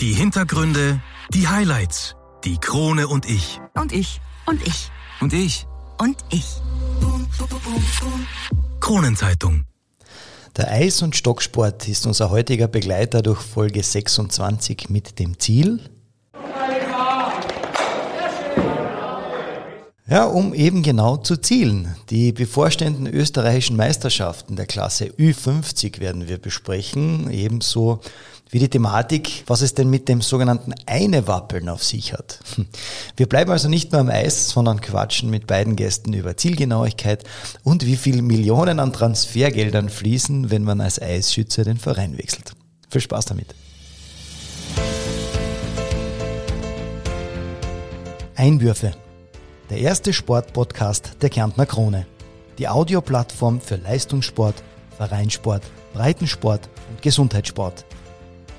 Die Hintergründe, die Highlights, die Krone und ich. Und ich. Und ich. Und ich. Und ich. Kronenzeitung. Der Eis- und Stocksport ist unser heutiger Begleiter durch Folge 26 mit dem Ziel, Ja, um eben genau zu zielen. Die bevorstehenden österreichischen Meisterschaften der Klasse Ü50 werden wir besprechen, ebenso wie die Thematik, was es denn mit dem sogenannten Eine-Wappeln auf sich hat. Wir bleiben also nicht nur am Eis, sondern quatschen mit beiden Gästen über Zielgenauigkeit und wie viel Millionen an Transfergeldern fließen, wenn man als Eisschütze den Verein wechselt. Viel Spaß damit. Einwürfe. Der erste Sportpodcast der Kärntner Krone. Die Audioplattform für Leistungssport, Vereinssport, Breitensport und Gesundheitssport.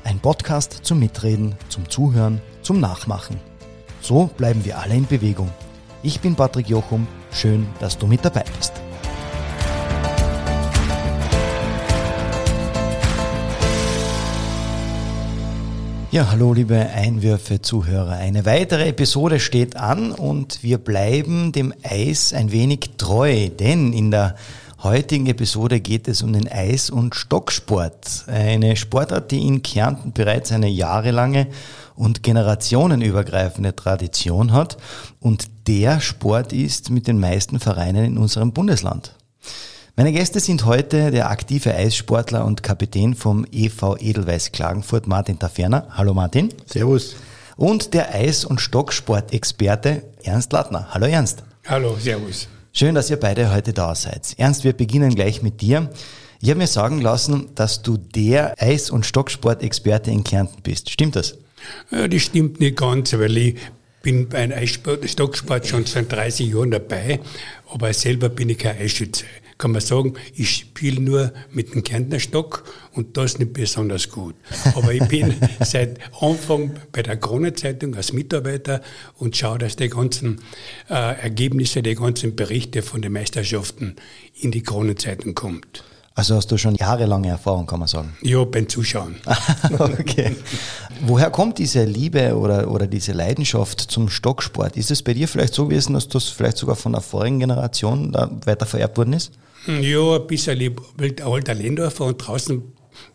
Ein Podcast zum Mitreden, zum Zuhören, zum Nachmachen. So bleiben wir alle in Bewegung. Ich bin Patrick Jochum. Schön, dass du mit dabei bist. Ja, hallo liebe Einwürfe-Zuhörer. Eine weitere Episode steht an und wir bleiben dem Eis ein wenig treu, denn in der heutigen Episode geht es um den Eis- und Stocksport. Eine Sportart, die in Kärnten bereits eine jahrelange und generationenübergreifende Tradition hat und der Sport ist mit den meisten Vereinen in unserem Bundesland. Meine Gäste sind heute der aktive Eissportler und Kapitän vom EV Edelweiss Klagenfurt, Martin Taferner. Hallo Martin. Servus. Und der Eis- und Stocksportexperte Ernst Lattner. Hallo Ernst. Hallo, Servus. Schön, dass ihr beide heute da seid. Ernst, wir beginnen gleich mit dir. Ich habe mir sagen lassen, dass du der Eis- und Stocksportexperte in Kärnten bist. Stimmt das? Ja, das stimmt nicht ganz, weil ich bin beim Stocksport schon seit 30 Jahren dabei, aber selber bin ich kein Eisschütze kann man sagen, ich spiele nur mit dem Kärntner Stock und das nicht besonders gut. Aber ich bin seit Anfang bei der Kronenzeitung als Mitarbeiter und schaue, dass die ganzen äh, Ergebnisse, die ganzen Berichte von den Meisterschaften in die Kronenzeitung kommt. Also hast du schon jahrelange Erfahrung, kann man sagen? Ja, beim Zuschauen. okay. Woher kommt diese Liebe oder, oder diese Leidenschaft zum Stocksport? Ist es bei dir vielleicht so gewesen, dass das vielleicht sogar von der vorigen Generation da weiter vererbt worden ist? Ja, ein bisschen. Ich bin alter Lendorfer und draußen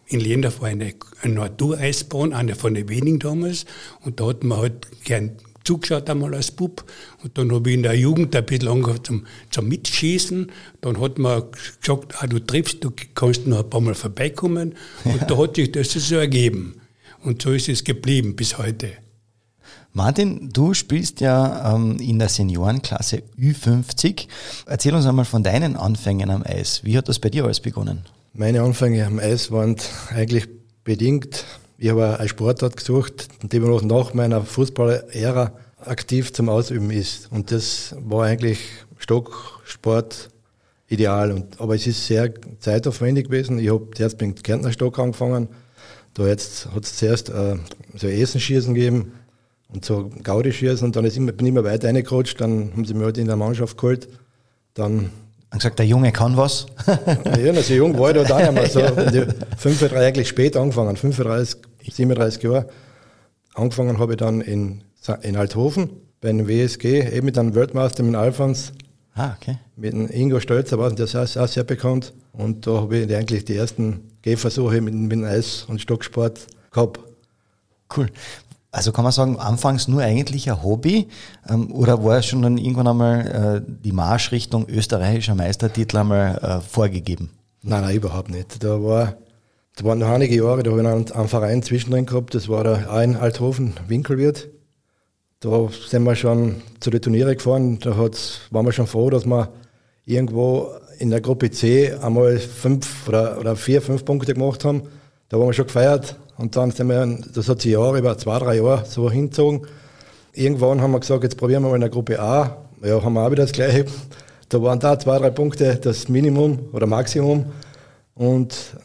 in Lendorf war eine, eine Natureisbahn, eine von den wenigen damals. Und da hat man halt gern zugeschaut einmal als Bub. Und dann habe ich in der Jugend ein bisschen angefangen zum, zum Mitschießen. Dann hat man gesagt, ah, du triffst, du kannst noch ein paar Mal vorbeikommen. Und ja. da hat sich das so ergeben. Und so ist es geblieben bis heute. Martin, du spielst ja ähm, in der Seniorenklasse Ü50. Erzähl uns einmal von deinen Anfängen am Eis. Wie hat das bei dir alles begonnen? Meine Anfänge am Eis waren eigentlich bedingt. Ich habe eine Sportart gesucht, die noch nach meiner Fußballära aktiv zum Ausüben ist. Und das war eigentlich Stocksport ideal. Und, aber es ist sehr zeitaufwendig gewesen. Ich habe zuerst mit dem Kärntner Stock angefangen. Da hat es zuerst äh, so Essenschießen gegeben und so Gaudi schießen und dann ist immer, bin ich immer weiter reingerutscht, dann haben sie mich halt in der Mannschaft geholt. Dann und gesagt, der Junge kann was. ja, so jung war ich da auch mehr. So, ja. 35, eigentlich spät angefangen, 35, 37 Jahre. Angefangen habe ich dann in, in Althofen bei einem WSG, eben mit einem Weltmeister, mit Alfons. Ah, okay. Mit dem Ingo Stölzer war der ist auch sehr bekannt. Und da habe ich eigentlich die ersten Gehversuche mit, mit dem Eis- und Stocksport gehabt. Cool. Also kann man sagen, anfangs nur eigentlich ein Hobby ähm, oder war es schon dann irgendwann einmal äh, die Marschrichtung österreichischer Meistertitel einmal äh, vorgegeben? Nein, nein, überhaupt nicht. Da war, da waren noch einige Jahre, da habe ich einen, einen Verein zwischendrin gehabt, das war der ein Althofen Winkelwirt. Da sind wir schon zu den Turnieren gefahren, da waren wir schon froh, dass wir irgendwo in der Gruppe C einmal fünf oder, oder vier, fünf Punkte gemacht haben. Da waren wir schon gefeiert. Und dann sind wir, das hat sich Jahre, über zwei, drei Jahre so hingezogen. Irgendwann haben wir gesagt, jetzt probieren wir mal in der Gruppe A. Ja, haben wir auch wieder das Gleiche. Da waren da zwei, drei Punkte das Minimum oder Maximum. Und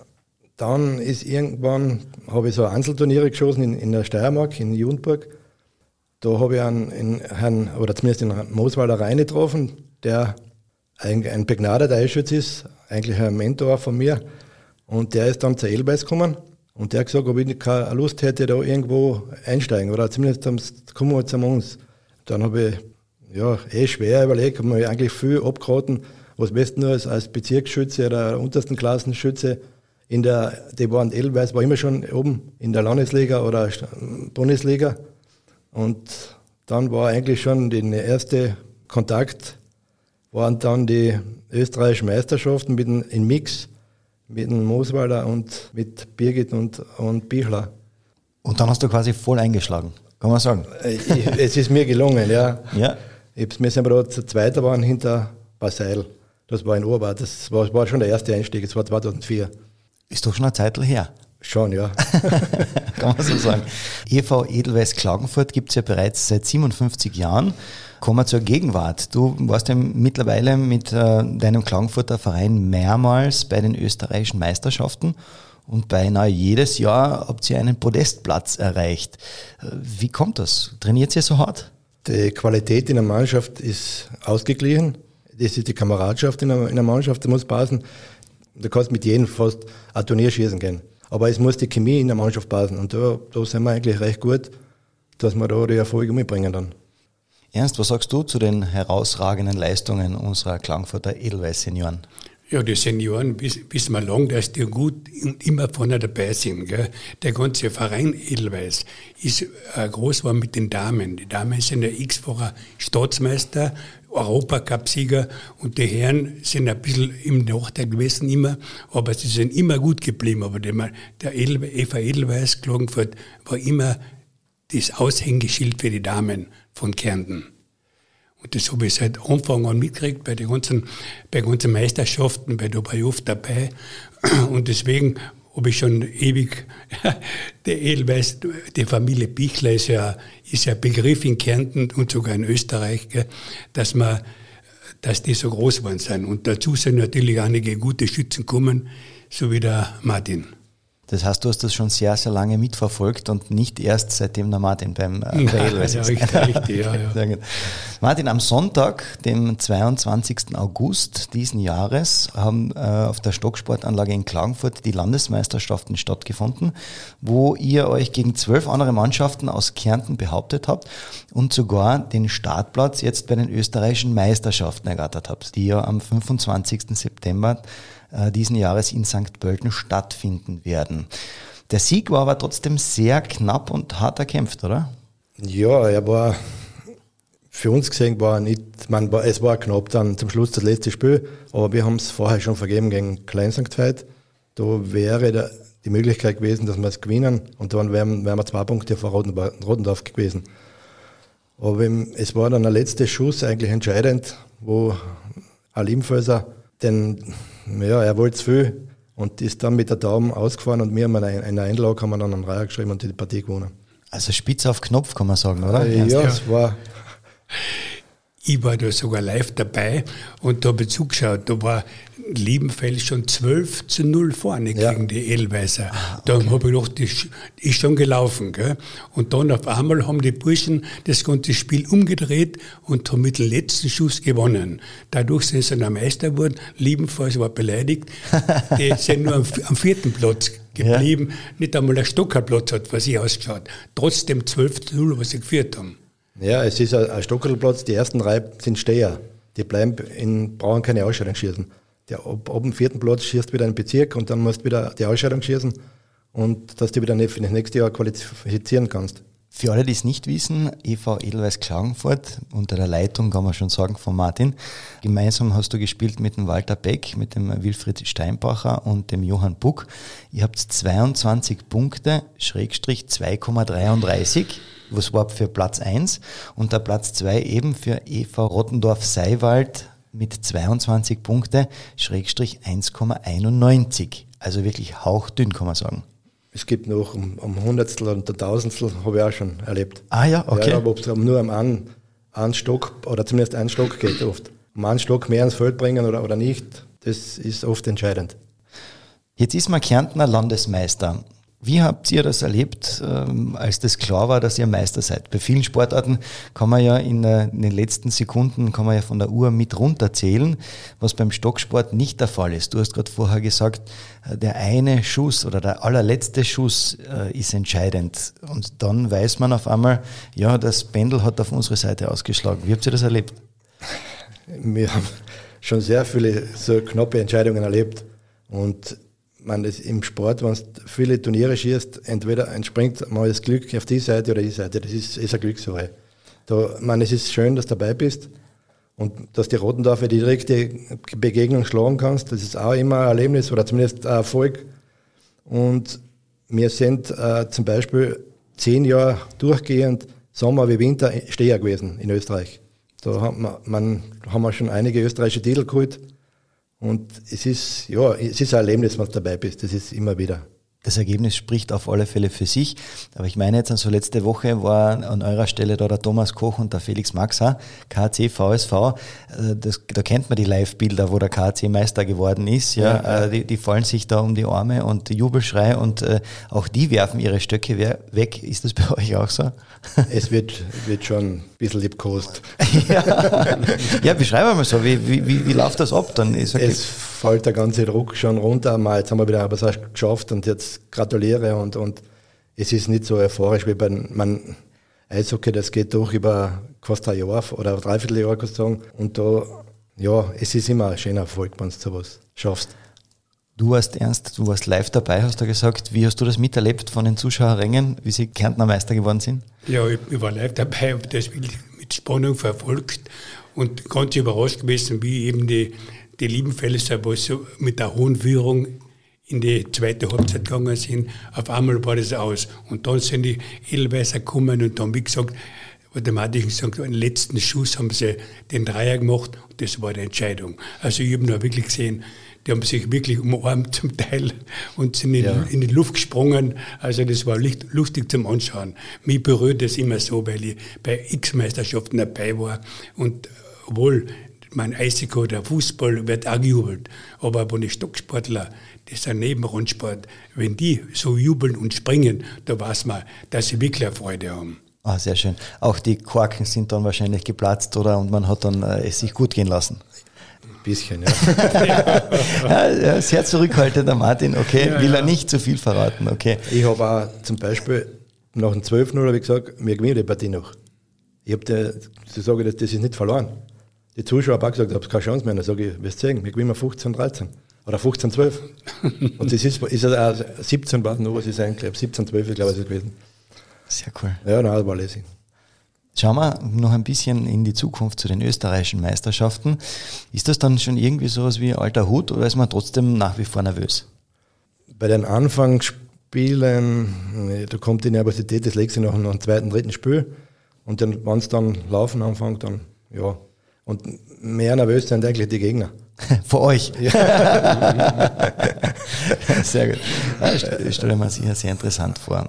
dann ist irgendwann, habe ich so Einzelturniere geschossen in, in der Steiermark, in Judenburg. Da habe ich einen, einen Herrn, oder zumindest den Mooswalder Rhein getroffen, der ein, ein begnadeter Eisschütz ist, eigentlich ein Mentor von mir. Und der ist dann zur Elbeis gekommen Und der hat gesagt, ob ich keine Lust hätte, da irgendwo einsteigen oder zumindest kommen wir zu uns. Dann habe ich ja, eh schwer überlegt, habe mir eigentlich viel abgeraten, was besten nur als, als Bezirksschütze oder untersten Klassenschütze in der, die waren Edelweiß, war immer schon oben in der Landesliga oder Bundesliga. Und dann war eigentlich schon der erste Kontakt, waren dann die österreichischen Meisterschaften mit in Mix mit dem Mooswalder und mit Birgit und, und Bichler. Und dann hast du quasi voll eingeschlagen, kann man sagen. Äh, ich, es ist mir gelungen, ja. ja. Ich, wir sind aber da Zweiter waren hinter Baseil. Das war in Orbad. Das war, war, schon der erste Einstieg. Das war 2004. Ist doch schon eine Zeit her. Schon, ja. Kann man so sagen. EV Edelweiß Klagenfurt gibt es ja bereits seit 57 Jahren. Kommen wir zur Gegenwart. Du warst ja mittlerweile mit äh, deinem Klagenfurter Verein mehrmals bei den österreichischen Meisterschaften und beinahe jedes Jahr habt ihr einen Podestplatz erreicht. Äh, wie kommt das? Trainiert ihr so hart? Die Qualität in der Mannschaft ist ausgeglichen. Das ist die Kameradschaft in der, in der Mannschaft, die muss passen. Du kannst mit jedem fast ein Turnier schießen gehen. Aber es muss die Chemie in der Mannschaft passen. Und da, da sind wir eigentlich recht gut, dass wir da die Erfolge mitbringen dann. Ernst, was sagst du zu den herausragenden Leistungen unserer Klangfurter Edelweiß-Senioren? Ja, die Senioren wissen wir lang, dass die gut und immer vorne dabei sind. Gell? Der ganze Verein Edelweiß ist äh, groß war mit den Damen. Die Damen sind ja x-facher Staatsmeister, Europacup-Sieger und die Herren sind ein bisschen im Nachteil gewesen immer, aber sie sind immer gut geblieben. Aber der, der Edelwe Eva Edelweiß Klagenfurt war immer das Aushängeschild für die Damen von Kärnten. Und das habe ich seit Anfang an mitgekriegt bei den ganzen, bei ganzen Meisterschaften, war ich oft dabei. Und deswegen habe ich schon ewig, der Edelweiß, die Familie Bichler ist ja, ist ja Begriff in Kärnten und sogar in Österreich, dass man, dass die so groß geworden sind. Und dazu sind natürlich einige gute Schützen gekommen, so wie der Martin. Das heißt, du hast das schon sehr, sehr lange mitverfolgt und nicht erst seitdem der Martin beim äh, ja, ja, richtig, richtig, ja, ja. Martin, am Sonntag, dem 22. August diesen Jahres, haben äh, auf der Stocksportanlage in Klagenfurt die Landesmeisterschaften stattgefunden, wo ihr euch gegen zwölf andere Mannschaften aus Kärnten behauptet habt und sogar den Startplatz jetzt bei den österreichischen Meisterschaften ergattert habt, die ja am 25. September diesen Jahres in St. Pölten stattfinden werden. Der Sieg war aber trotzdem sehr knapp und hart erkämpft, oder? Ja, er war für uns gesehen war nicht, man, es war knapp dann zum Schluss das letzte Spiel, aber wir haben es vorher schon vergeben gegen Klein St. Veit. Da wäre der, die Möglichkeit gewesen, dass wir es gewinnen und dann wären, wären wir zwei Punkte vor Rodendorf gewesen. Aber es war dann der letzte Schuss eigentlich entscheidend, wo Alim Föser den ja, er wollte zu viel und ist dann mit der Daumen ausgefahren und wir haben eine Einlage, haben wir dann einen Reiher geschrieben und die Partie gewonnen. Also spitz auf Knopf, kann man sagen, oder? Ja, ja, es war. Ich war da sogar live dabei und da habe ich zugeschaut. Da war Liebenfeld schon 12 zu 0 vorne ja. gegen die Edelweißer. Ah, okay. Da habe ich gedacht, das ist schon gelaufen. Gell? Und dann auf einmal haben die Burschen das ganze Spiel umgedreht und haben mit dem letzten Schuss gewonnen. Dadurch sind sie dann Meister geworden. Liebenfeld war beleidigt. Die sind nur am, am vierten Platz geblieben. Ja. Nicht einmal ein Stockerplatz hat, was ich ausgeschaut. Trotzdem 12 zu 0, was sie geführt haben. Ja, es ist ein, ein Stockerplatz. Die ersten drei sind Steher. Die bleiben in, brauchen keine Ausscheidung schießen der, ob, ob dem vierten Platz schießt wieder einen Bezirk und dann musst du wieder die Ausscheidung schießen und dass du wieder für das nächste Jahr qualifizieren kannst. Für alle, die es nicht wissen, EV Edelweiß Klagenfurt unter der Leitung, kann man schon sagen, von Martin. Gemeinsam hast du gespielt mit dem Walter Beck, mit dem Wilfried Steinbacher und dem Johann Buck. Ihr habt 22 Punkte, Schrägstrich 2,33. Was war für Platz 1 und der Platz 2 eben für EV Rottendorf-Seiwald mit 22 Punkte, Schrägstrich 1,91. Also wirklich hauchdünn, kann man sagen. Es gibt noch um, um Hundertstel und ein Tausendstel, habe ich auch schon erlebt. Ah ja, okay. Ja, aber ob es nur um einen, einen Stock oder zumindest einen Stock geht oft. Um einen Stock mehr ins Feld bringen oder, oder nicht, das ist oft entscheidend. Jetzt ist man Kärntner Landesmeister. Wie habt ihr das erlebt, ähm, als das klar war, dass ihr Meister seid? Bei vielen Sportarten kann man ja in, äh, in, den letzten Sekunden kann man ja von der Uhr mit runterzählen, was beim Stocksport nicht der Fall ist. Du hast gerade vorher gesagt, äh, der eine Schuss oder der allerletzte Schuss äh, ist entscheidend. Und dann weiß man auf einmal, ja, das Pendel hat auf unsere Seite ausgeschlagen. Wie habt ihr das erlebt? Wir haben schon sehr viele so knappe Entscheidungen erlebt. Und man das im Sport, wenn du viele Turniere schießt, entweder entspringt mal das Glück auf die Seite oder die Seite. Das ist, ist eine Glückssache. Da, man, es ist schön, dass du dabei bist und dass die Rotendorfer die direkte Begegnung schlagen kannst. Das ist auch immer ein Erlebnis oder zumindest ein Erfolg. Und wir sind äh, zum Beispiel zehn Jahre durchgehend Sommer wie Winter Steher gewesen in Österreich. Da haben wir, man, haben wir schon einige österreichische Titel geholt. Und es ist, ja, es ist ein Erlebnis, wenn du dabei bist. Das ist immer wieder. Das Ergebnis spricht auf alle Fälle für sich. Aber ich meine jetzt, also letzte Woche war an eurer Stelle da der Thomas Koch und der Felix Maxa, KC, VSV. Äh, das, da kennt man die Live-Bilder, wo der KC Meister geworden ist. Ja, ja, ja. Äh, die, die, fallen sich da um die Arme und Jubelschrei und äh, auch die werfen ihre Stöcke weg. Ist das bei euch auch so? Es wird, wird schon bisschen liebkost. ja. ja, beschreibe mal so, wie, wie, wie, wie läuft das ab dann? Es fällt der ganze Druck schon runter. Mal, jetzt haben wir wieder was geschafft und jetzt gratuliere und, und es ist nicht so euphorisch wie bei man Eishockey, das geht durch über fast ein Jahr oder ein Dreivierteljahr, kann ich sagen. Und da, ja, es ist immer ein schöner Erfolg, wenn du sowas schaffst. Du warst ernst, du warst live dabei, hast du gesagt. Wie hast du das miterlebt von den Zuschauerrängen, wie sie Kärntner Meister geworden sind? Ja, ich, ich war live dabei, habe das mit Spannung verfolgt und ganz überrascht gewesen, wie eben die, die Liebenfelser, wo so mit der hohen Führung in die zweite Halbzeit gegangen sind, auf einmal war das aus. Und dann sind die Edelweißer gekommen und dann, wie gesagt, automatisch gesagt, den letzten Schuss haben sie den Dreier gemacht und das war die Entscheidung. Also ich habe nur wirklich gesehen, die haben sich wirklich umarmt zum Teil und sind in, ja. in die Luft gesprungen. Also das war lustig zum Anschauen. Mich berührt das immer so, weil ich bei X-Meisterschaften dabei war. Und obwohl mein Eishockey der Fußball wird auch gejubelt. Aber wenn die Stocksportler, das ist ein Nebenrundsport, wenn die so jubeln und springen, da weiß man, dass sie wirklich eine Freude haben. Ah, sehr schön. Auch die Korken sind dann wahrscheinlich geplatzt, oder? Und man hat dann äh, es sich gut gehen lassen bisschen, ja. ja. Sehr zurückhaltender Martin, okay, ja, will er nicht zu viel verraten, okay. Ich habe auch zum Beispiel nach dem 12-0 habe ich gesagt, wir gewinnen die Partie noch. Ich habe dir, so sage das, das ist nicht verloren. Die Zuschauer haben auch gesagt, ich habe keine Chance mehr. Dann sage ich, wirst sehen, wir gewinnen 15, 13 oder 15, 12. Und das ist, ist auch 17 war nur, was ist eigentlich, 17, 12 ich glaube ich, ist es gewesen. Sehr cool. Ja, nein, das war lässig. Schauen wir noch ein bisschen in die Zukunft zu den österreichischen Meisterschaften. Ist das dann schon irgendwie sowas wie alter Hut oder ist man trotzdem nach wie vor nervös? Bei den Anfangsspielen, da kommt die Nervosität, das legst du nach einem zweiten, dritten Spiel. Und dann, wenn es dann laufen anfängt, dann ja. Und mehr nervös sind eigentlich die Gegner. Vor euch. Ja. sehr gut. Ich stelle mir sicher sehr interessant vor.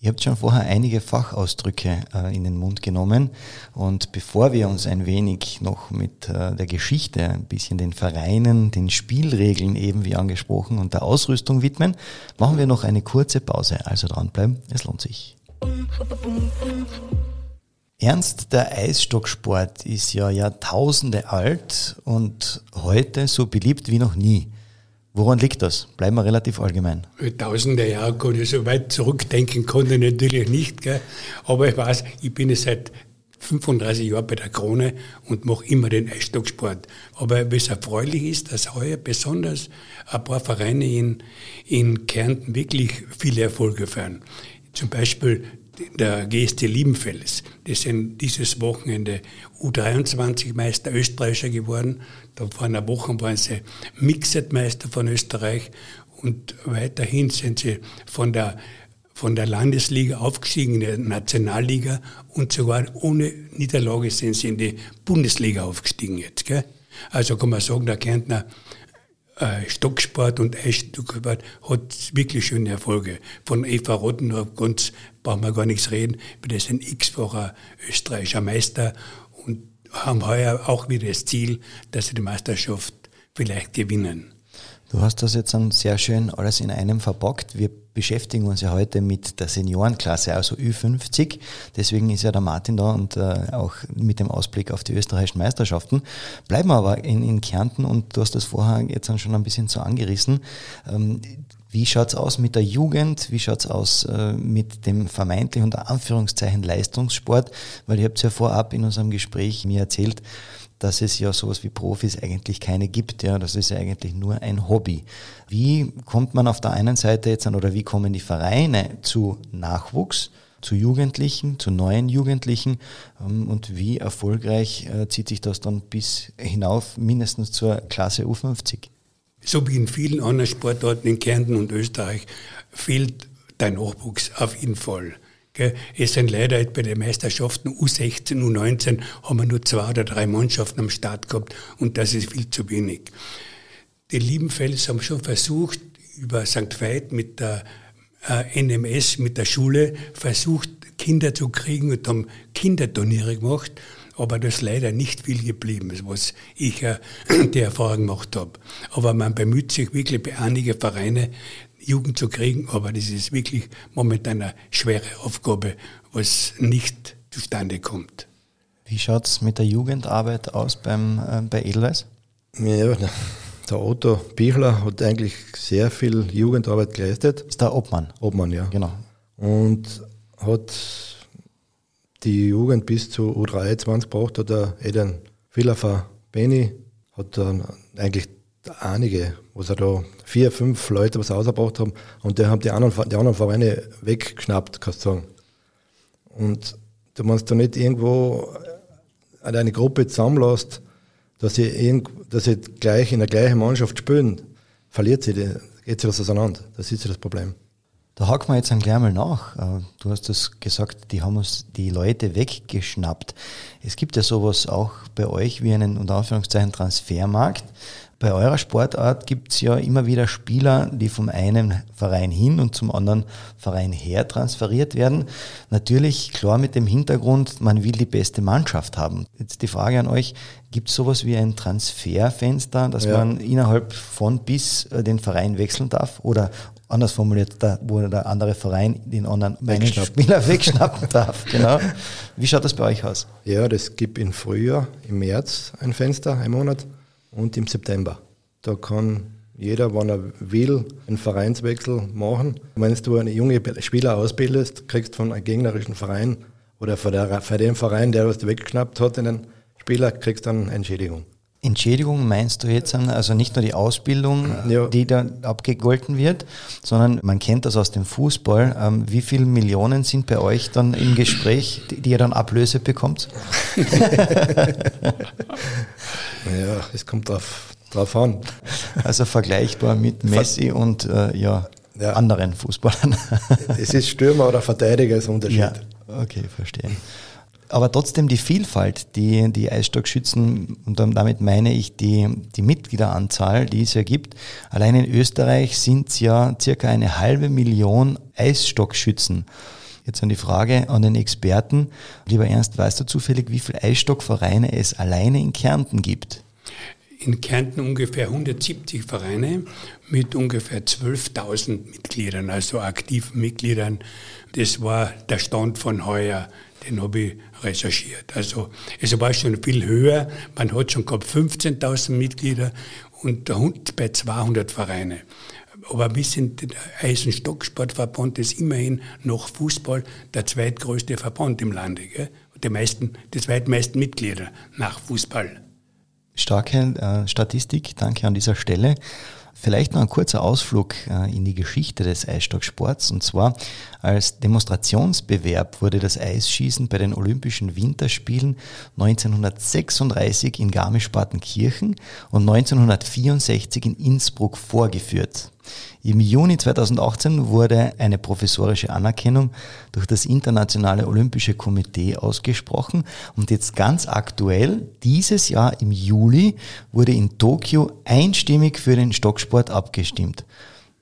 Ihr habt schon vorher einige Fachausdrücke äh, in den Mund genommen und bevor wir uns ein wenig noch mit äh, der Geschichte, ein bisschen den Vereinen, den Spielregeln eben wie angesprochen und der Ausrüstung widmen, machen wir noch eine kurze Pause. Also dranbleiben, es lohnt sich. Ernst, der Eisstocksport ist ja Jahrtausende alt und heute so beliebt wie noch nie. Woran liegt das? Bleiben wir relativ allgemein. Tausende Jahre kann ich so weit zurückdenken, konnte ich natürlich nicht. Gell? Aber ich weiß, ich bin seit 35 Jahren bei der Krone und mache immer den Eisstocksport. Aber was erfreulich ist, dass heuer besonders ein paar Vereine in, in Kärnten wirklich viele Erfolge feiern. Zum Beispiel der GST Liebenfels. Die sind dieses Wochenende U23-Meister Österreicher geworden. Da vor einer Woche waren sie Mixed-Meister von Österreich und weiterhin sind sie von der, von der Landesliga aufgestiegen in der Nationalliga und sogar ohne Niederlage sind sie in die Bundesliga aufgestiegen jetzt. Gell? Also kann man sagen, der Kärntner Stocksport und Eisstocksport hat wirklich schöne Erfolge. Von Eva Rottendorf ganz brauchen wir gar nichts reden. Wir ist ein x-facher österreichischer Meister und haben heuer auch wieder das Ziel, dass sie die Meisterschaft vielleicht gewinnen. Du hast das jetzt dann sehr schön alles in einem verpackt. Wir beschäftigen uns ja heute mit der Seniorenklasse, also Ü50. Deswegen ist ja der Martin da und äh, auch mit dem Ausblick auf die österreichischen Meisterschaften. Bleiben wir aber in, in Kärnten und du hast das vorher jetzt dann schon ein bisschen so angerissen. Ähm, wie schaut's aus mit der Jugend? Wie schaut's aus äh, mit dem vermeintlich unter Anführungszeichen Leistungssport? Weil ihr habt ja vorab in unserem Gespräch mir erzählt, dass es ja sowas wie Profis eigentlich keine gibt. Ja, das ist ja eigentlich nur ein Hobby. Wie kommt man auf der einen Seite jetzt an oder wie kommen die Vereine zu Nachwuchs, zu Jugendlichen, zu neuen Jugendlichen ähm, und wie erfolgreich äh, zieht sich das dann bis hinauf mindestens zur Klasse U50? So wie in vielen anderen Sportarten in Kärnten und Österreich fehlt der Nachwuchs auf jeden Fall. Es sind leider bei den Meisterschaften U16, U19 haben wir nur zwei oder drei Mannschaften am Start gehabt und das ist viel zu wenig. Die Liebenfels haben schon versucht, über St. Veit mit der äh, NMS, mit der Schule, versucht, Kinder zu kriegen und haben Kinderturniere gemacht, aber das ist leider nicht viel geblieben, was ich äh, die Erfahrung gemacht habe. Aber man bemüht sich wirklich bei einigen Vereinen, Jugend zu kriegen, aber das ist wirklich momentan eine schwere Aufgabe, was nicht zustande kommt. Wie schaut es mit der Jugendarbeit aus beim, äh, bei Edelweiss? Ja, der Otto Bichler hat eigentlich sehr viel Jugendarbeit geleistet. Ist der Obmann? Obmann, ja. Genau. Und hat die Jugend bis zu U23 gebracht, hat der Eden Villafer Benny, hat dann eigentlich einige, was er da vier, fünf Leute was ausgebracht haben und die haben die anderen, die anderen Vereine weggeschnappt, kannst du sagen. Und du meinst da nicht irgendwo eine Gruppe zusammenlässt, dass sie, irgend, dass sie gleich in der gleichen Mannschaft spielen, verliert sie, geht sie was auseinander. Das ist ja das Problem. Da haken wir jetzt ein gleich mal nach. Äh, du hast das gesagt, die haben uns die Leute weggeschnappt. Es gibt ja sowas auch bei euch wie einen unter Anführungszeichen Transfermarkt. Bei eurer Sportart gibt es ja immer wieder Spieler, die vom einen Verein hin und zum anderen Verein her transferiert werden. Natürlich klar mit dem Hintergrund, man will die beste Mannschaft haben. Jetzt die Frage an euch, gibt es sowas wie ein Transferfenster, dass ja. man innerhalb von bis äh, den Verein wechseln darf? Oder anders formuliert, da, wo der andere Verein den anderen Spieler wegschnappen darf. Genau. Wie schaut das bei euch aus? Ja, das gibt im Frühjahr, im März ein Fenster, ein Monat und im September. Da kann jeder, wenn er will, einen Vereinswechsel machen. Wenn du einen jungen Spieler ausbildest, kriegst du von einem gegnerischen Verein oder von, der, von dem Verein, der was weggeschnappt hat, einen Spieler, kriegst dann Entschädigung. Entschädigung meinst du jetzt also nicht nur die Ausbildung, ja. die da abgegolten wird, sondern man kennt das aus dem Fußball. Ähm, wie viele Millionen sind bei euch dann im Gespräch, die, die ihr dann Ablöse bekommt? Ja, es kommt drauf, drauf an. Also vergleichbar mit Messi und äh, ja, ja, anderen Fußballern. es ist Stürmer oder Verteidiger ist Unterschied. Ja, okay, verstehe. Aber trotzdem die Vielfalt, die die Eisstockschützen, und damit meine ich die, die Mitgliederanzahl, die es ja gibt. Allein in Österreich sind es ja circa eine halbe Million Eisstockschützen. Jetzt an die Frage an den Experten. Lieber Ernst, weißt du zufällig, wie viele Eisstockvereine es alleine in Kärnten gibt? In Kärnten ungefähr 170 Vereine mit ungefähr 12.000 Mitgliedern, also aktiven Mitgliedern. Das war der Stand von heuer, den habe ich recherchiert. Also es war schon viel höher. Man hat schon gehabt 15.000 Mitglieder und der Hund bei 200 Vereine. Aber wir sind der Eisenstocksportverband ist immerhin nach Fußball der zweitgrößte Verband im Lande. Gell? Die, meisten, die zweitmeisten Mitglieder nach Fußball. Starke äh, Statistik, danke an dieser Stelle. Vielleicht noch ein kurzer Ausflug äh, in die Geschichte des Eisstocksports. Und zwar als Demonstrationsbewerb wurde das Eisschießen bei den Olympischen Winterspielen 1936 in Garmisch-Partenkirchen und 1964 in Innsbruck vorgeführt. Im Juni 2018 wurde eine professorische Anerkennung durch das Internationale Olympische Komitee ausgesprochen und jetzt ganz aktuell, dieses Jahr im Juli, wurde in Tokio einstimmig für den Stocksport abgestimmt.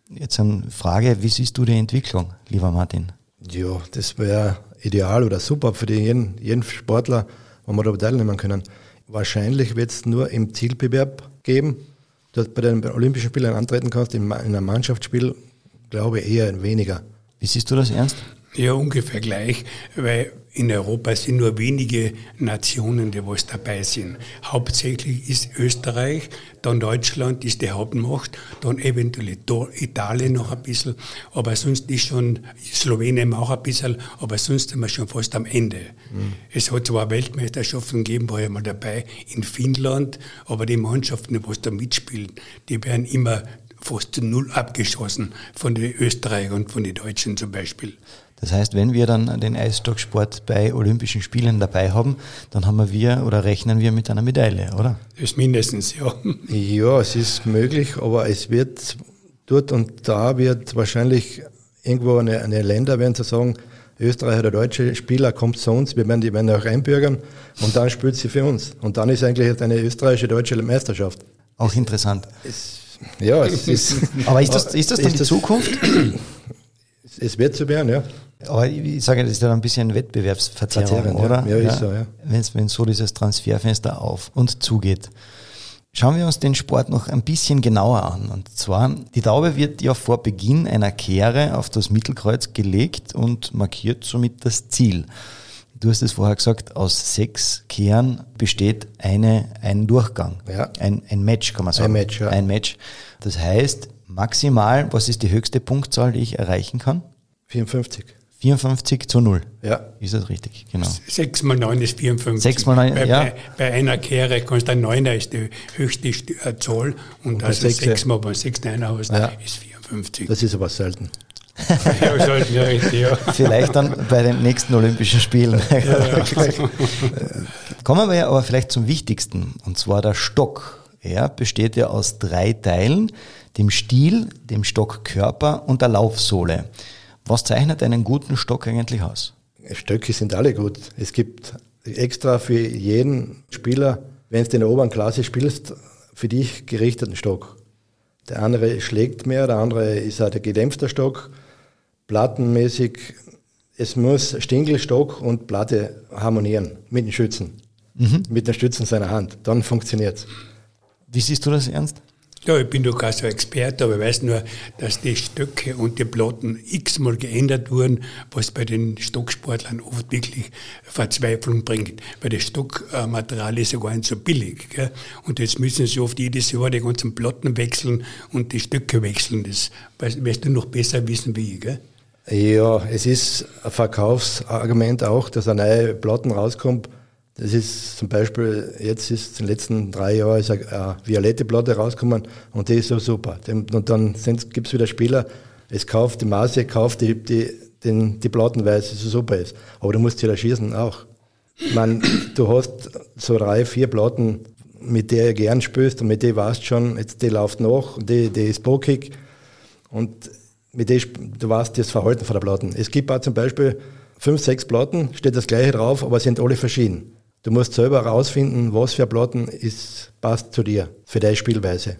Jetzt eine Frage, wie siehst du die Entwicklung, lieber Martin? Ja, das wäre ideal oder super für jeden, jeden Sportler, wenn wir da teilnehmen können. Wahrscheinlich wird es nur im Zielbewerb geben du bei den Olympischen Spielen antreten kannst, in einem Mannschaftsspiel, glaube ich eher weniger. Wie siehst du das ernst? Ja, ungefähr gleich, weil in Europa sind nur wenige Nationen, die was dabei sind. Hauptsächlich ist Österreich, dann Deutschland ist die Hauptmacht, dann eventuell Italien noch ein bisschen, aber sonst ist schon Slowenien auch ein bisschen, aber sonst sind wir schon fast am Ende. Mhm. Es hat zwar Weltmeisterschaften gegeben, war ich mal dabei, in Finnland, aber die Mannschaften, die was da mitspielen, die werden immer fast zu null abgeschossen von den Österreichern und von den Deutschen zum Beispiel. Das heißt, wenn wir dann den Eisstocksport bei Olympischen Spielen dabei haben, dann haben wir oder rechnen wir mit einer Medaille, oder? Das ist mindestens, ja. Ja, es ist möglich, aber es wird dort und da wird wahrscheinlich irgendwo eine, eine Länder werden zu sagen, Österreich oder deutsche Spieler kommt zu uns, wir werden die werden auch einbürgern und dann spielt sie für uns. Und dann ist eigentlich eine österreichische deutsche Meisterschaft. Auch interessant. Es, ja, es ist. Aber ist das, ist das dann die Zukunft? Es wird so werden, ja. Aber ich sage, das ist ja ein bisschen Wettbewerbsverzerrung, oder? Ja, ja, ist so, ja. Wenn so dieses Transferfenster auf und zugeht. Schauen wir uns den Sport noch ein bisschen genauer an. Und zwar, die Taube wird ja vor Beginn einer Kehre auf das Mittelkreuz gelegt und markiert somit das Ziel. Du hast es vorher gesagt, aus sechs Kehren besteht eine, ein Durchgang. Ja. Ein, ein Match, kann man sagen. Ein Match, ja. Ein Match. Das heißt, maximal, was ist die höchste Punktzahl, die ich erreichen kann? 54. 54 zu 0. Ja. Ist das richtig? Genau. 6 mal 9 ist 54. 6 mal 9, bei, ja. Bei, bei, einer Kehre kannst du ein 9er ist die höchste äh, Zahl und, und also 6 mal beim 6 Neuner hast, ja. ist 54. Das ist aber selten. ja, selten, ja, richtig, ja. Vielleicht dann bei den nächsten Olympischen Spielen. Ja, ja. Kommen wir aber vielleicht zum Wichtigsten, und zwar der Stock. Er besteht ja aus drei Teilen, dem Stiel, dem Stockkörper und der Laufsohle. Was zeichnet einen guten Stock eigentlich aus? Stöcke sind alle gut. Es gibt extra für jeden Spieler, wenn du in der oberen Klasse spielst, für dich gerichteten Stock. Der andere schlägt mehr, der andere ist halt ein gedämpfter Stock, plattenmäßig. Es muss Stingelstock und Platte harmonieren mit den Schützen, mhm. mit den Stützen seiner Hand. Dann funktioniert es. Wie siehst du das ernst? Ja, ich bin doch kein so Experte, aber ich weiß nur, dass die Stöcke und die Platten x-mal geändert wurden, was bei den Stocksportlern oft wirklich Verzweiflung bringt. Weil das Stockmaterial ist ja gar nicht so billig. Gell? Und jetzt müssen sie oft jedes Jahr die ganzen Platten wechseln und die Stöcke wechseln. Das wirst du noch besser wissen wie ich. Gell? Ja, es ist ein Verkaufsargument auch, dass eine neue Platten rauskommt das ist zum Beispiel, jetzt ist in den letzten drei Jahren ist eine, violette Platte rausgekommen und die ist so super. Und dann gibt es wieder Spieler, es kauft die Maße, kauft die, die, den, die Platten, weil es so super ist. Aber du musst wieder schießen auch. Meine, du hast so drei, vier Platten, mit der du gern spielst und mit der weißt schon, jetzt die läuft noch und die, die ist bokig und mit der du weißt das Verhalten von der Platten. Es gibt auch zum Beispiel fünf, sechs Platten, steht das gleiche drauf, aber sind alle verschieden. Du musst selber herausfinden, was für Platten ist, passt zu dir, für deine Spielweise.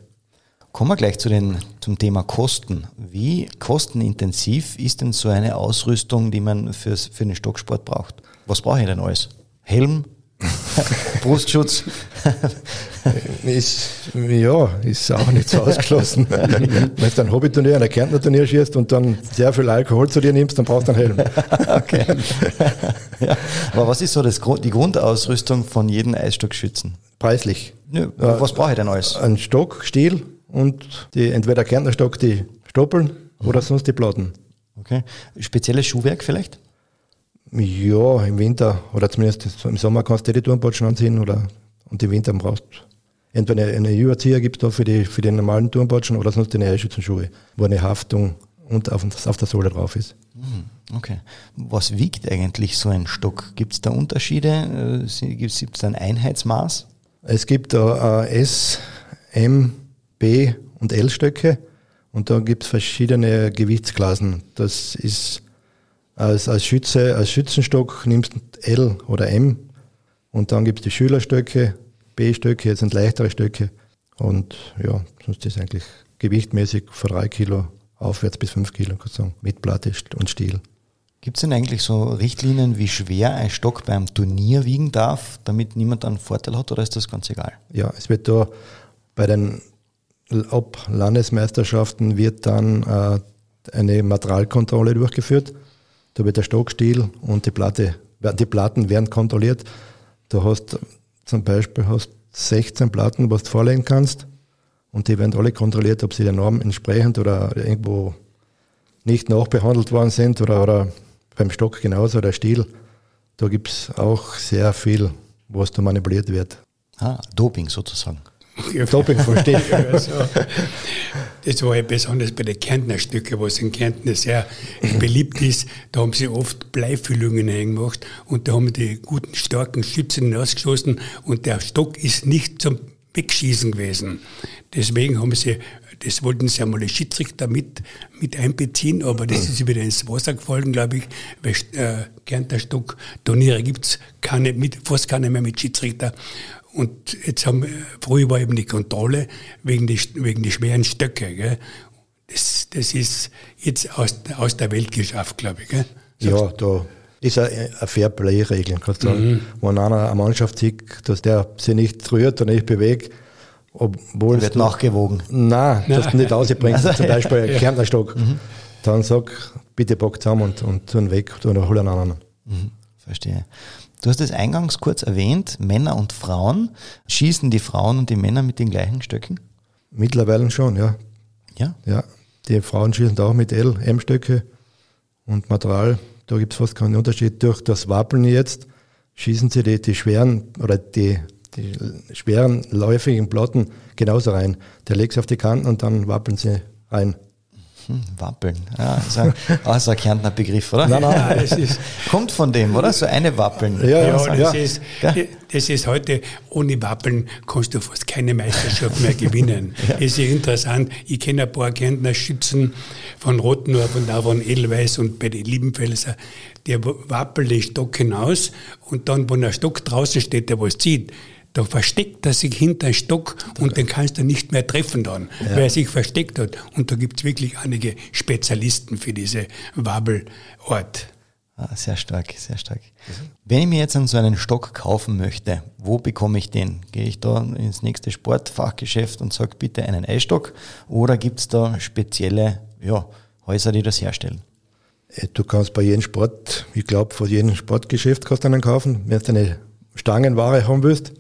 Kommen wir gleich zu den, zum Thema Kosten. Wie kostenintensiv ist denn so eine Ausrüstung, die man fürs, für den Stocksport braucht? Was brauche ich denn alles? Helm, Brustschutz. ist, ja, ist auch nicht so ausgeschlossen. Wenn du ein Hobbyturnier, ein Kärntner-Turnier schießt und dann sehr viel Alkohol zu dir nimmst, dann brauchst du einen Helm. okay. ja. Aber was ist so das, die Grundausrüstung von jedem Eisstockschützen? Preislich. Ja, was brauche ich denn alles? Ein Stock, Stiel und die, entweder Kärntner Stock, die Stoppeln mhm. oder sonst die Platten. Okay. Spezielles Schuhwerk vielleicht? Ja, im Winter oder zumindest im Sommer kannst du die Turnpatschen anziehen oder und im Winter brauchst du entweder eine Überzieher gibt es da für die, für die normalen Turnpatschen oder sonst die Nährschützenschuhe, wo eine Haftung und auf, auf der Sohle drauf ist. Hm, okay. Was wiegt eigentlich so ein Stock? Gibt es da Unterschiede? Äh, gibt es da ein Einheitsmaß? Es gibt da S, M, B und L Stöcke und da gibt es verschiedene Gewichtsklassen. Das ist als, als Schütze, als Schützenstock nimmst du L oder M und dann gibt es die Schülerstöcke, B-Stöcke, jetzt sind leichtere Stöcke und ja, sonst ist eigentlich gewichtmäßig von drei Kilo aufwärts bis fünf Kilo, kann sagen, mit Platte und Stiel. Gibt es denn eigentlich so Richtlinien, wie schwer ein Stock beim Turnier wiegen darf, damit niemand einen Vorteil hat oder ist das ganz egal? Ja, es wird da bei den ab Landesmeisterschaften wird dann äh, eine Materialkontrolle durchgeführt. Da wird der Stockstil und die Platte, die Platten werden kontrolliert. Du hast zum Beispiel hast 16 Platten, was du vorlegen kannst und die werden alle kontrolliert, ob sie der Norm entsprechend oder irgendwo nicht nachbehandelt worden sind oder, oder beim Stock genauso, der Stiel. Da gibt es auch sehr viel, was da manipuliert wird. Ah, Doping sozusagen. Doping verstehe ich. Also, das war ja besonders bei den Kärntner Stücke, was in Kärnten sehr beliebt ist. Da haben sie oft Bleifüllungen eingemacht und da haben die guten, starken Schützen hinausgeschossen und der Stock ist nicht zum Wegschießen gewesen. Deswegen haben sie, das wollten sie einmal als Schiedsrichter mit, mit einbeziehen, aber das ist wieder ins Wasser gefallen, glaube ich, weil äh, Kärntner Stock Turniere gibt es keine, mit, fast keine mehr mit Schiedsrichter. Und jetzt haben, früher war eben die Kontrolle wegen die, wegen die schweren Stöcke. Gell? Das, das ist jetzt aus, aus der Welt geschafft, glaube ich. Gell? Ja, da ist eine, eine Fair-Play-Regel, kannst du sagen. Mhm. Wenn einer eine Mannschaft sieht, dass der sich nicht rührt und nicht bewegt, obwohl. Wird nachgewogen. Nein, nein. dass du nicht rausbringst, also, zum Beispiel einen ja. Kärntnerstock. Mhm. Dann sag, bitte pack zusammen und, und tun weg oder hol einen anderen. Mhm. Verstehe. Du hast es eingangs kurz erwähnt, Männer und Frauen. Schießen die Frauen und die Männer mit den gleichen Stöcken? Mittlerweile schon, ja. Ja? Ja. Die Frauen schießen auch mit L, M-Stöcke und Material. Da gibt es fast keinen Unterschied. Durch das Wappeln jetzt schießen sie die, die schweren oder die, die schweren läufigen Platten genauso rein. Der legt sie auf die Kanten und dann wappeln sie rein. Hm, Wappeln. Ja, ist ein, also ein Kärntner Begriff, oder? Nein, nein. Ja, ist, Kommt von dem, oder? So eine Wappeln. Ja, ja, ja, das, Ist, das ist heute, ohne Wappeln kannst du fast keine Meisterschaft mehr gewinnen. ja. Ist interessant. Ich kenne ein paar Kärntner Schützen von Rottenor, von da von Edelweiß und bei den Liebenfelser. Der wappelt den Stock hinaus und dann, wenn der Stock draußen steht, der was zieht, da versteckt er sich hinter einen Stock und den kannst du nicht mehr treffen dann, ja. weil er sich versteckt hat. Und da gibt es wirklich einige Spezialisten für diese Wabbelort. Ah, sehr stark, sehr stark. Wenn ich mir jetzt so einen Stock kaufen möchte, wo bekomme ich den? Gehe ich da ins nächste Sportfachgeschäft und sage bitte einen Eisstock oder gibt es da spezielle ja, Häuser, die das herstellen? Äh, du kannst bei jedem Sport, ich glaube, von jedem Sportgeschäft kannst du einen kaufen. Wenn du eine Stangenware haben willst,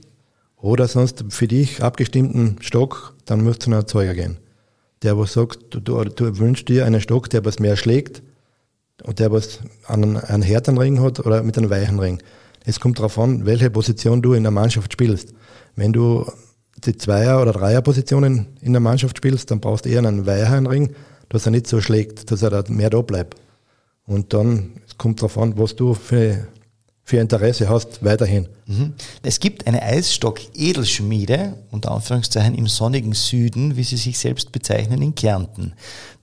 oder sonst für dich abgestimmten Stock, dann musst du zu einem Erzeuger gehen. Der, was sagt, du, du, du wünschst dir einen Stock, der was mehr schlägt und der was einen, einen härteren Ring hat oder mit einem weichen Ring. Es kommt darauf an, welche Position du in der Mannschaft spielst. Wenn du die Zweier- oder Dreier-Positionen in der Mannschaft spielst, dann brauchst du eher einen weicheren Ring, dass er nicht so schlägt, dass er da mehr da bleibt. Und dann kommt darauf an, was du für für Interesse hast, weiterhin. Mhm. Es gibt eine Eisstock-Edelschmiede, unter Anführungszeichen im sonnigen Süden, wie sie sich selbst bezeichnen, in Kärnten.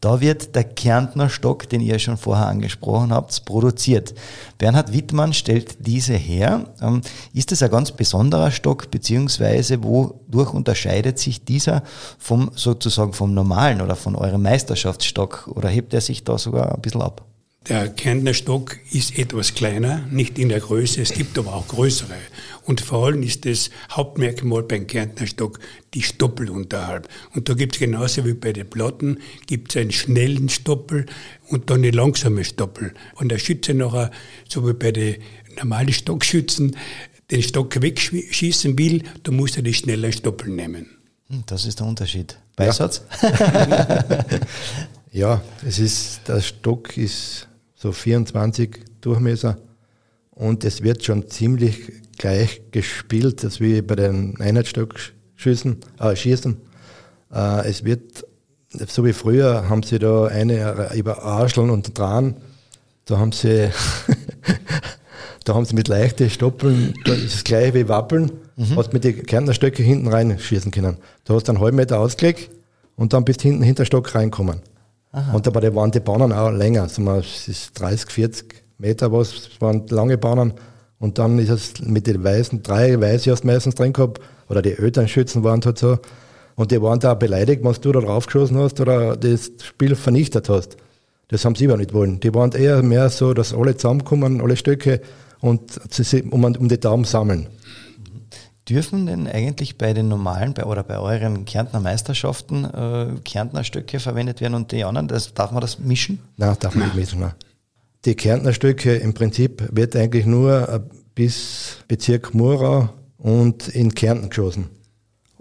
Da wird der Kärntner Stock, den ihr schon vorher angesprochen habt, produziert. Bernhard Wittmann stellt diese her. Ähm, ist es ein ganz besonderer Stock, beziehungsweise wodurch unterscheidet sich dieser vom sozusagen vom normalen oder von eurem Meisterschaftsstock oder hebt er sich da sogar ein bisschen ab? Der Kärntner Stock ist etwas kleiner, nicht in der Größe, es gibt aber auch größere. Und vor allem ist das Hauptmerkmal beim Kärntner Stock die Stoppel unterhalb. Und da gibt es genauso wie bei den Platten, gibt es einen schnellen Stoppel und dann eine langsame Stoppel. Und der Schütze nachher, so wie bei den normalen Stockschützen, den Stock wegschießen will, da muss er die schnellen Stoppel nehmen. Hm, das ist der Unterschied. Beisatz? Ja. ja, es ist, der Stock ist so 24 Durchmesser. Und es wird schon ziemlich gleich gespielt, das wie bei den Einheitsstockschüssen, äh, Schießen. Äh, es wird, so wie früher, haben sie da eine über Arscheln und Dran, da haben sie, da haben sie mit leichten Stoppeln, das ist das gleiche wie Wappeln, mhm. hast mit den Kärntnerstöcke hinten reinschießen können. Da hast du einen halben Meter ausgelegt und dann bist hinten hinter Stock reinkommen. Aha. Und dabei waren die Bahnen auch länger, also es ist 30, 40 Meter was, waren lange Bahnen. Und dann ist es mit den Weißen, drei Weiße hast du meistens drin gehabt, oder die Elternschützen waren halt so. Und die waren da beleidigt, was du da draufgeschossen hast oder das Spiel vernichtet hast. Das haben sie aber nicht wollen. Die waren eher mehr so, dass alle zusammenkommen, alle Stöcke und um die Daumen sammeln. Dürfen denn eigentlich bei den normalen bei, oder bei euren Kärntner Meisterschaften äh, Kärntner Stöcke verwendet werden und die anderen? Das, darf man das mischen? Nein, darf man nicht mischen. Nein. Die Kärntner Stöcke im Prinzip wird eigentlich nur äh, bis Bezirk Murau und in Kärnten geschossen.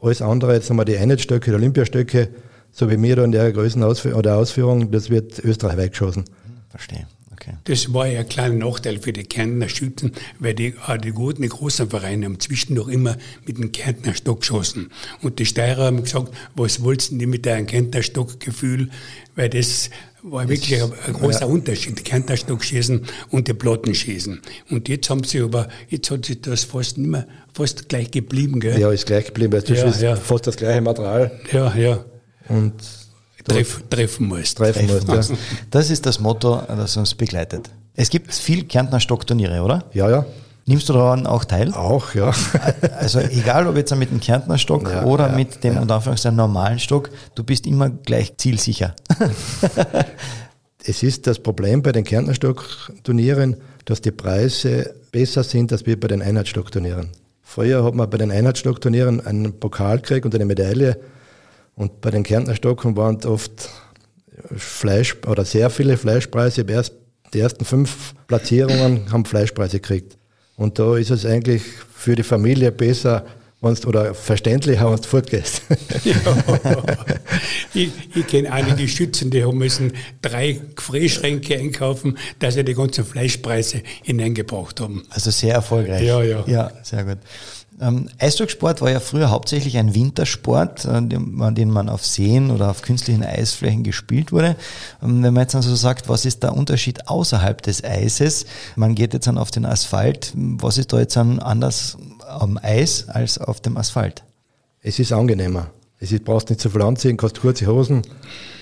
Alles andere, jetzt haben wir die Einheitsstöcke, die Olympiastöcke, so wie wir da in der Größen oder Ausführung, das wird österreichweit geschossen. Verstehe. Okay. Das war ja ein kleiner Nachteil für die Kärntner Schützen, weil die, auch die guten, die großen Vereine haben zwischendurch immer mit dem Kärntner Stock geschossen. Und die Steirer haben gesagt, was wollten die mit einem Kärntner Stockgefühl? Weil das war wirklich ein, ein großer ja. Unterschied, die Kärntner Stock schießen und die Platten schießen. Und jetzt haben sie aber, jetzt hat sich das fast nicht mehr, fast gleich geblieben, gell? Ja, ist gleich geblieben, weil Ja, ist ja. fast das gleiche Material. Ja, ja. Und Treff, treffen musst. treffen musst. Ja. Das ist das Motto, das uns begleitet. Es gibt viel Kärntner Stockturniere, oder? ja, ja, Nimmst du daran auch teil? auch, ja. Also egal, ob jetzt mit dem Kärntner Stock Ja, oder ja, mit dem unter Anführungszeichen normalen Stock, du bist immer gleich zielsicher. Es ist das Problem bei den Kärntner Stockturnieren, dass die Preise besser sind als wir bei den Einheitsstockturnieren. Früher hat man bei den Einheitsstockturnieren einen Pokal gekriegt und eine Medaille und bei den Kärntner Stocken waren oft Fleisch oder sehr viele Fleischpreise. Die erst- Die ersten fünf Platzierungen haben Fleischpreise gekriegt. Und da ist es eigentlich für die Familie besser, wenn's, oder verständlicher, wenn du fortgehst. ich ich kenne einige Schützen, die haben müssen drei Gefrierschränke einkaufen, dass sie die ganzen Fleischpreise hineingebracht haben. Also sehr erfolgreich. Ja, ja. Ja, sehr gut. Ähm, Eisstocksport war ja früher hauptsächlich ein Wintersport, äh, den, man- den man auf Seen oder auf künstlichen Eisflächen gespielt wurde. Ähm, wenn man jetzt also sagt, was ist der Unterschied außerhalb des Eises? Man geht jetzt dann auf den Asphalt. Was ist da jetzt dann anders am Eis als auf dem Asphalt? Es ist angenehmer. Es ist, brauchst nicht so viel anziehen, kannst kurze Hosen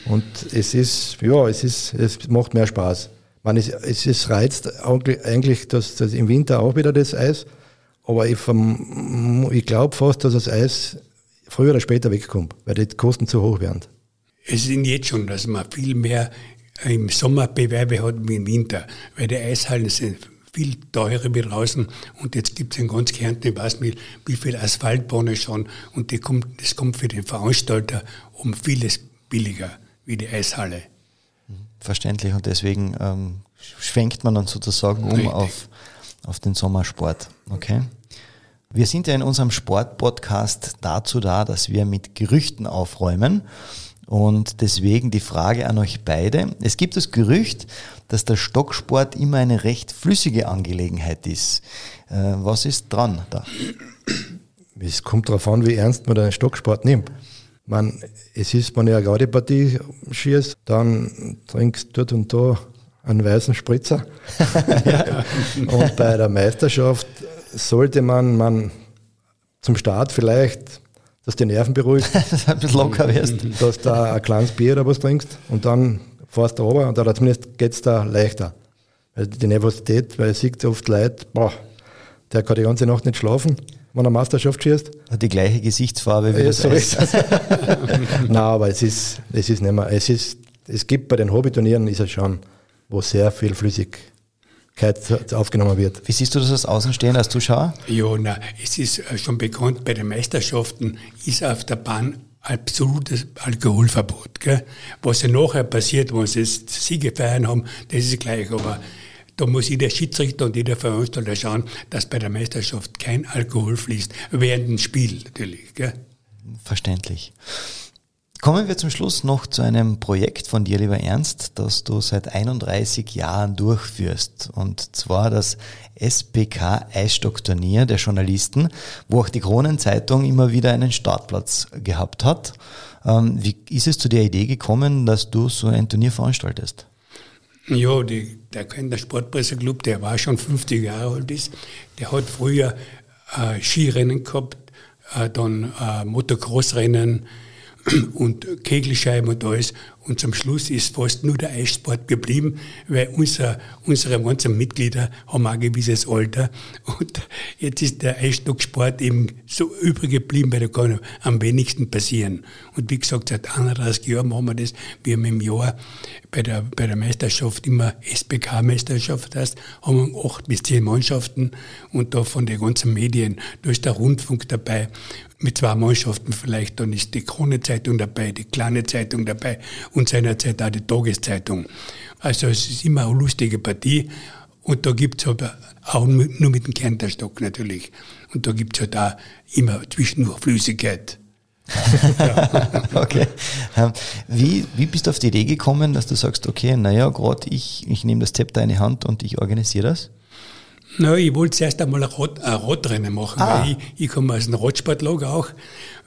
und es ist, ja, es ist, es macht mehr Spaß. Man, es, es ist reizt eigentlich- eigentlich das, das im Winter auch wieder das Eis, aber ich, ich glaube fast, dass das Eis früher oder später wegkommt, weil die Kosten zu hoch werden. Es sind jetzt schon, dass man viel mehr im Sommer Bewerbe hat wie im Winter, weil die Eishallen sind viel teurer wie draußen und jetzt gibt es in ganz Kärnten, ich weiß nicht, wie viel Asphaltbahnen schon und die kommt, das kommt für den Veranstalter um vieles billiger wie die Eishalle. Verständlich und deswegen ähm, schwenkt man dann sozusagen um Richtig. auf, auf den Sommersport. Okay. Wir sind ja in unserem Sportpodcast dazu da, dass wir mit Gerüchten aufräumen. Und deswegen die Frage an euch beide. Es gibt das Gerücht, dass der Stocksport immer eine recht flüssige Angelegenheit ist. Äh, was ist dran da? Es kommt darauf an, wie ernst man den Stocksport nimmt. Man, es ist, wenn ich eine Gaudepartie schießt, dann trinkst du dort und da einen weißen Spritzer. und bei der Meisterschaft sollte man, man zum Start vielleicht, dass die Nerven beruhigt, Dass du ein bisschen locker wirst. dass du ein kleines Bier oder was trinkst und dann fährst du runter und oder zumindest geht es da leichter. Weil die Nervosität, weil es sieht oft Leute, boah, der kann die ganze Nacht nicht schlafen, wenn er Meisterschaft schießt. Hat die gleiche Gesichtsfarbe wie Ja, das so Eis. ist. Nein, aber es ist, es ist nicht mehr, es ist, es gibt bei den Hobbyturnieren ist es schon, wo sehr viel Flüssigkeit aufgenommen wird. Wie siehst du das als Außenstehender, als Zuschauer? Ja, na, es ist schon bekannt, bei den Meisterschaften ist auf der Bahn absolutes Alkoholverbot. Gell? Was ja nachher passiert, wenn sie jetzt Siege feiern haben, das ist gleich. Aber da muss jeder Schiedsrichter und jeder Veranstalter schauen, dass bei der Meisterschaft kein Alkohol fließt. Während dem Spiel natürlich. Gell? Verständlich. Kommen wir zum Schluss noch zu einem Projekt von dir, lieber Ernst, das du seit 31 Jahren durchführst. Und zwar das SPK Eisstockturnier der Journalisten, wo auch die Kronenzeitung immer wieder einen Startplatz gehabt hat. Ähm, wie ist es zu der Idee gekommen, dass du so ein Turnier veranstaltest? Ja, die, der Kölner Sportpresseclub, der war schon 50 Jahre alt ist, der hat früher äh, Skirennen gehabt, äh, dann äh, Motocrossrennen und Kegelscheiben und alles. Und zum Schluss ist fast nur der Eissport geblieben, weil unser, unsere ganzen Mitglieder haben auch ein gewisses Alter. Und jetzt ist der Eisstocksport eben so übrig geblieben, weil da kann am wenigsten passieren. Und wie gesagt, seit 31 Jahren machen wir das. Wir haben im Jahr bei der, bei der Meisterschaft immer SBK-Meisterschaft heißt, haben wir acht bis zehn Mannschaften und da von den ganzen Medien, da ist der Rundfunk dabei, mit zwei Mannschaften vielleicht, dann ist die Krone-Zeitung dabei, die kleine Zeitung dabei seinerzeit auch die Tageszeitung. Also es ist immer eine lustige Partie und da gibt's aber auch nur mit dem Kernterstock natürlich. Und da gibt's halt auch immer zwischendurch Flüssigkeit. okay. Ähm, wie, wie bist du auf die Idee gekommen, dass du sagst, okay, naja, gerade ich, ich nehme das Zepter in die Hand und ich organisiere das? Na, ich wollte zuerst einmal ein, Rad, ein Radrennen machen, ah. weil ich, ich komme aus einem Radsportlager auch,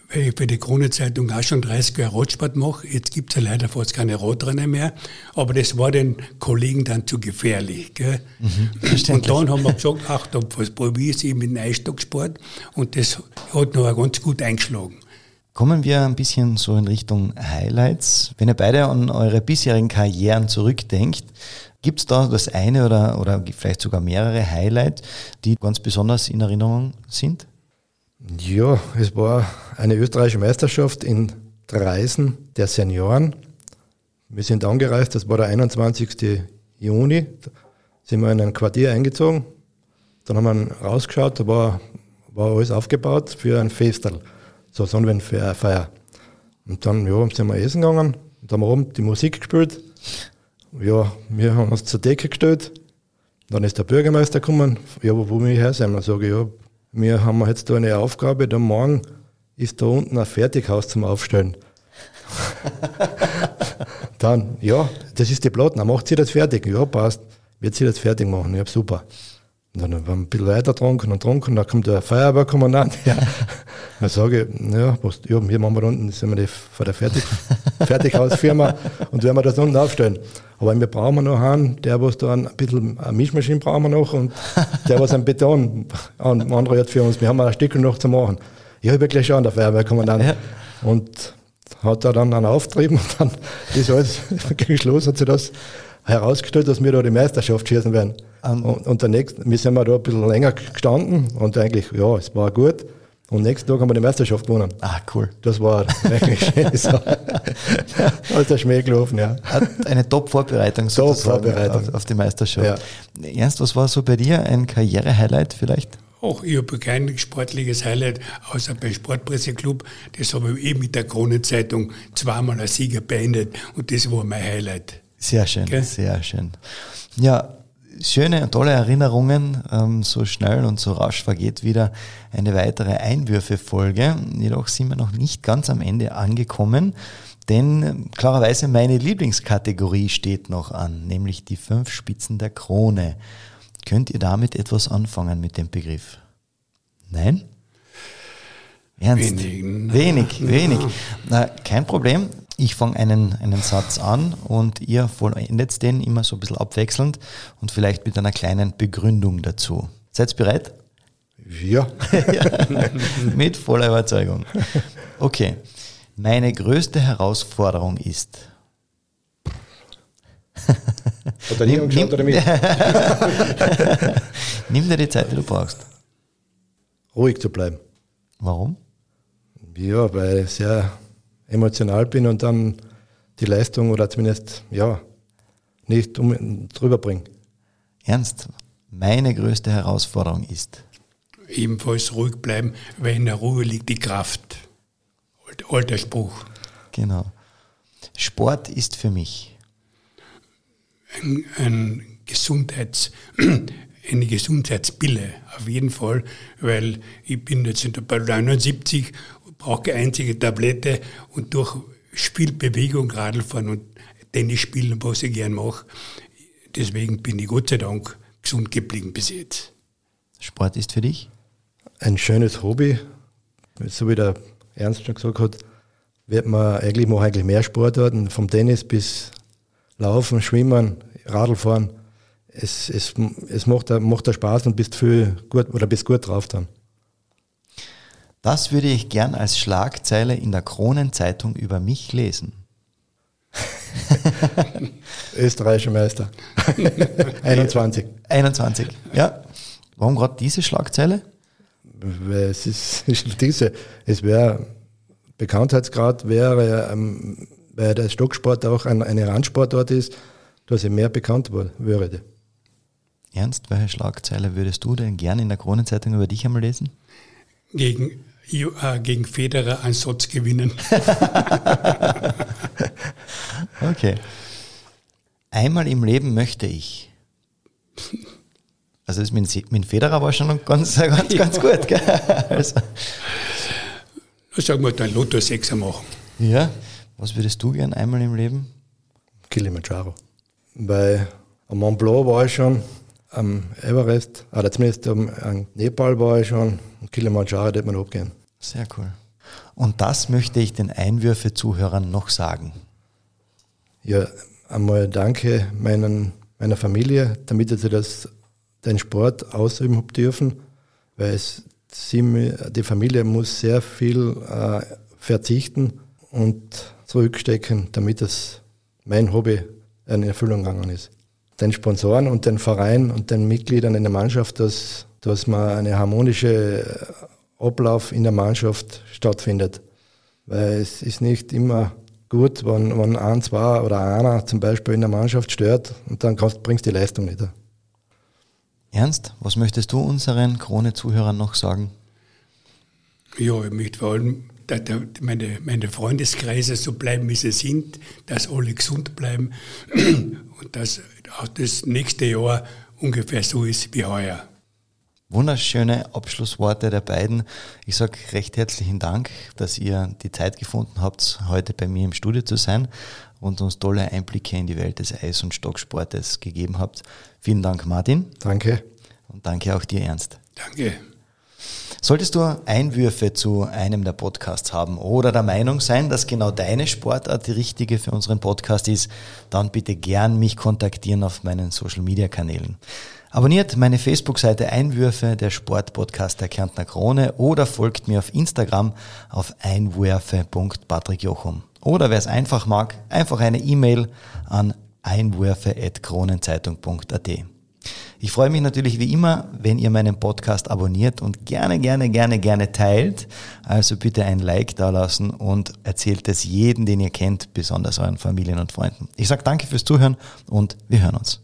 weil ich für die Krone-Zeitung auch schon 30 Jahre Radsport mache. Jetzt gibt es ja leider fast keine Radrennen mehr, aber das war den Kollegen dann zu gefährlich. Gell? Mhm, und dann haben wir gesagt, ach, da probiere ich mit dem Eisstocksport und das hat noch ganz gut eingeschlagen. Kommen wir ein bisschen so in Richtung Highlights. Wenn ihr beide an eure bisherigen Karrieren zurückdenkt, gibt es da das eine oder, oder vielleicht sogar mehrere Highlights, die ganz besonders in Erinnerung sind? Ja, es war eine österreichische Meisterschaft in Reisen der Senioren. Wir sind angereist, das war der 21. Juni. Da sind wir in ein Quartier eingezogen. Dann haben wir rausgeschaut, da war, war alles aufgebaut für ein Festel so Sonnenwendfeier. Und dann ja, sind wir essen gegangen und haben oben die Musik gespielt. Ja, wir haben uns zur Decke gestellt. Dann ist der Bürgermeister gekommen, ja, wo, wo wir her sind. Dann sage ich, ja, wir haben jetzt da eine Aufgabe, da morgen ist da unten ein Fertighaus zum Aufstellen. dann, ja, das ist die Platten, dann macht sie das fertig. Ja, passt, wird sie das fertig machen. Ja, super. Und dann haben wir ein bisschen weiter getrunken und getrunken, dann kommt der Feuerwehrkommandant. Ja. Dann sage ich, ja, was, ja, hier machen wir unten, sind wir die, von der Fertig, Fertighausfirma und werden wir das unten aufstellen. Aber wir brauchen noch einen, der was da ein bisschen, eine Mischmaschine brauchen wir noch und der was ein Beton anrührt für uns. Wir haben ein Stück noch zu machen. Ich habe wirklich schon der Feuerwehrkommandant. Ja. Und hat er dann einen Auftrieb und dann ist alles geschlossen, hat sich das herausgestellt, dass wir da die Meisterschaft schießen werden. Um, und, und der nächste, wir sind da ein bisschen länger gestanden und eigentlich, ja, es war gut. Und nächsten Tag haben wir die Meisterschaft gewonnen. Ah, cool. Das war wirklich schön. Als der Schmäh gelaufen, ja. Eine Top-Vorbereitung sozusagen Top auf, auf, die Meisterschaft. Ja. Ernst, was war so bei dir ein Karriere-Highlight vielleicht? Auch ich habe kein sportliches Highlight, außer beim Sportpresseclub. Das habe ich eben mit der Kronenzeitung zweimal als Sieger beendet und das war mein Highlight. Sehr schön, okay? sehr schön. Ja, schöne, tolle Erinnerungen. Ähm, so schnell und so rasch vergeht wieder eine weitere Einwürfe-Folge. Jedoch sind wir noch nicht ganz am Ende angekommen, denn klarerweise meine Lieblingskategorie steht noch an, nämlich die fünf Spitzen der Krone. Könnt ihr damit etwas anfangen mit dem Begriff? Nein? Ernst? Wenig, wenig. wenig. Na, kein Problem. Ich fange einen, einen Satz an und ihr vollendet den immer so ein bisschen abwechselnd und vielleicht mit einer kleinen Begründung dazu. Seid ihr bereit? Ja. mit voller Überzeugung. Okay. Meine größte Herausforderung ist. Hat er nimm, nimm, oder mich? nimm dir die Zeit, die du brauchst. Ruhig zu bleiben. Warum? Ja, weil sehr emotional bin und dann die Leistung oder zumindest ja nicht um, drüber bringe. Ernst, meine größte Herausforderung ist? Ebenfalls ruhig bleiben, weil in der Ruhe liegt die Kraft. Alter Spruch. Genau. Sport ist für mich ein, ein Gesundheits, eine Gesundheitsbille, auf jeden Fall, weil ich bin jetzt in der 79 brauche keine einzige Tablette und durch Spielbewegung, Radlfahren und Tennis spielen, was ich gern mache. Deswegen bin ich Gott sei Dank gesund geblieben bis jetzt. Sport ist für dich? Ein schönes Hobby. So wie der Ernst schon gesagt hat, wird man eigentlich, mache eigentlich mehr Sportarten, vom Tennis bis Laufen, Schwimmen, Radlfahren. Es, es, es macht, macht Spaß und bist viel gut oder bist gut drauf dann. Das würde ich gern als Schlagzeile in der Kronenzeitung über mich lesen. Österreichischer Meister. 21. 21, ja. Warum gerade diese Schlagzeile? Weil es ist, ist diese, es wäre, Bekanntheitsgrad wäre, ähm, weil der Stocksport auch ein, eine Randsportart ist, dass er mehr bekannt würde. Ernst, welche Schlagzeile würdest du denn gerne in der Kronenzeitung über dich einmal lesen? Gegen, gegen Federer einen Satz gewinnen. okay. Einmal im Leben möchte ich. Also das mit, mit Federer war schon ganz, ganz, ja. ganz gut. Gell? Also. Sagen wir dann Lotto 6 machen. Ja. Was würdest du gern einmal im Leben? Kilimanjaro. Bei Mont Blanc war ich schon, am Everest, oder zumindest am, am Nepal war ich schon, Kilimanjaro wird man abgehen. Sehr cool. Und das möchte ich den Einwürfe-Zuhörern noch sagen. Ja, einmal danke meinen, meiner Familie, damit ich das, den Sport ausüben habe dürfen, weil es, sie, die Familie muss sehr viel äh, verzichten und zurückstecken, damit es mein Hobby in Erfüllung gegangen ist. Den Sponsoren und den Verein und den Mitgliedern in der Mannschaft, dass, dass man eine harmonische Ablauf in der Mannschaft stattfindet. Weil es ist nicht immer gut, wenn, wenn ein, zwei oder einer zum Beispiel in der Mannschaft stört und dann kannst, bringst du die Leistung nicht. Ernst, was möchtest du unseren Krone-Zuhörern noch sagen? Ja, ich möchte vor allem, dass meine, meine Freundeskreise so bleiben, wie sie sind, dass alle gesund bleiben und dass auch das nächste Jahr ungefähr so ist wie heuer. Wunderschöne Abschlussworte der beiden. Ich sage recht herzlichen Dank, dass ihr die Zeit gefunden habt, heute bei mir im Studio zu sein und uns tolle Einblicke in die Welt des Eis- und Stocksportes gegeben habt. Vielen Dank, Martin. Danke. Und danke auch dir, Ernst. Danke. Solltest du Einwürfe zu einem der Podcasts haben oder der Meinung sein, dass genau deine Sportart die richtige für unseren Podcast ist, dann bitte gern mich kontaktieren auf meinen Social Media Kanälen. Abonniert meine Facebook-Seite Einwürfe, der Sportpodcast der Kärntner Krone oder folgt mir auf Instagram auf einwürfe.patrickjochum. Oder wer es einfach mag, einfach eine E-Mail an einwürfe.kronenzeitung.at. Ich freue mich natürlich wie immer, wenn ihr meinen Podcast abonniert und gerne, gerne, gerne, gerne teilt. Also bitte ein Like da lassen und erzählt es jedem, den ihr kennt, besonders euren Familien und Freunden. Ich sage danke fürs Zuhören und wir hören uns.